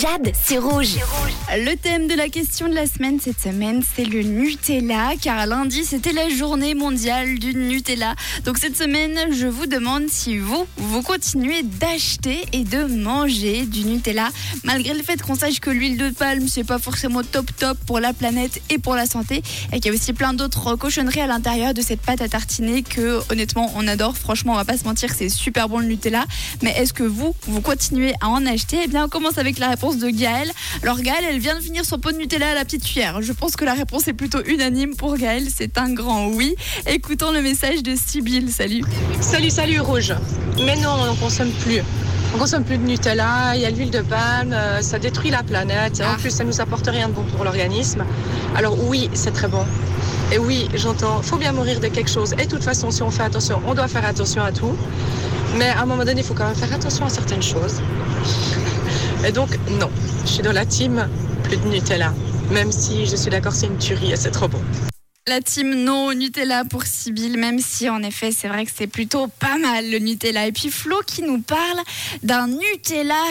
Jade, c'est rouge. Le thème de la question de la semaine cette semaine, c'est le Nutella, car lundi, c'était la journée mondiale du Nutella. Donc cette semaine, je vous demande si vous, vous continuez d'acheter et de manger du Nutella, malgré le fait qu'on sache que l'huile de palme, c'est pas forcément top top pour la planète et pour la santé, et qu'il y a aussi plein d'autres cochonneries à l'intérieur de cette pâte à tartiner que, honnêtement, on adore. Franchement, on va pas se mentir, c'est super bon le Nutella. Mais est-ce que vous, vous continuez à en acheter? Eh bien, on commence avec la réponse de Gaëlle. Alors Gaëlle, elle vient de finir son pot de Nutella à la petite cuillère. Je pense que la réponse est plutôt unanime pour Gaëlle. C'est un grand oui. Écoutons le message de Sybille. Salut. Salut, salut Rouge. Mais non, on n'en consomme plus. On consomme plus de Nutella, il y a l'huile de palme, euh, ça détruit la planète. En Ah. plus, ça nous apporte rien de bon pour l'organisme. Alors oui, c'est très bon. Et oui, j'entends, faut bien mourir de quelque chose. Et de toute façon, si on fait attention, on doit faire attention à tout. Mais à un moment donné, il faut quand même faire attention à certaines choses. Et donc, non, je suis dans la team plus de Nutella. Même si je suis d'accord, c'est une tuerie et c'est trop bon. La team non Nutella pour Sybille, même si en effet c'est vrai que c'est plutôt pas mal le Nutella. Et puis Flo qui nous parle d'un Nutella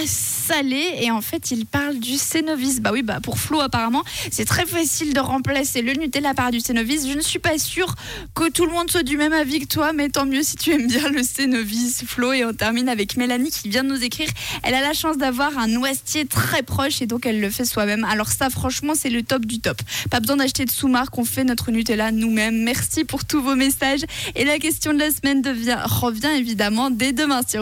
salé et en fait il parle du Cénovis. Bah oui, bah pour Flo apparemment c'est très facile de remplacer le Nutella par du Cénovis. Je ne suis pas sûre que tout le monde soit du même avis que toi, mais tant mieux si tu aimes bien le Cénovis, Flo. Et on termine avec Mélanie qui vient de nous écrire. Elle a la chance d'avoir un noisetier très proche et donc elle le fait soi-même. Alors ça franchement c'est le top du top. Pas besoin d'acheter de sous-marque, on fait notre Nutella nous-mêmes. Merci pour tous vos messages. Et la question de la semaine revient évidemment dès demain sur.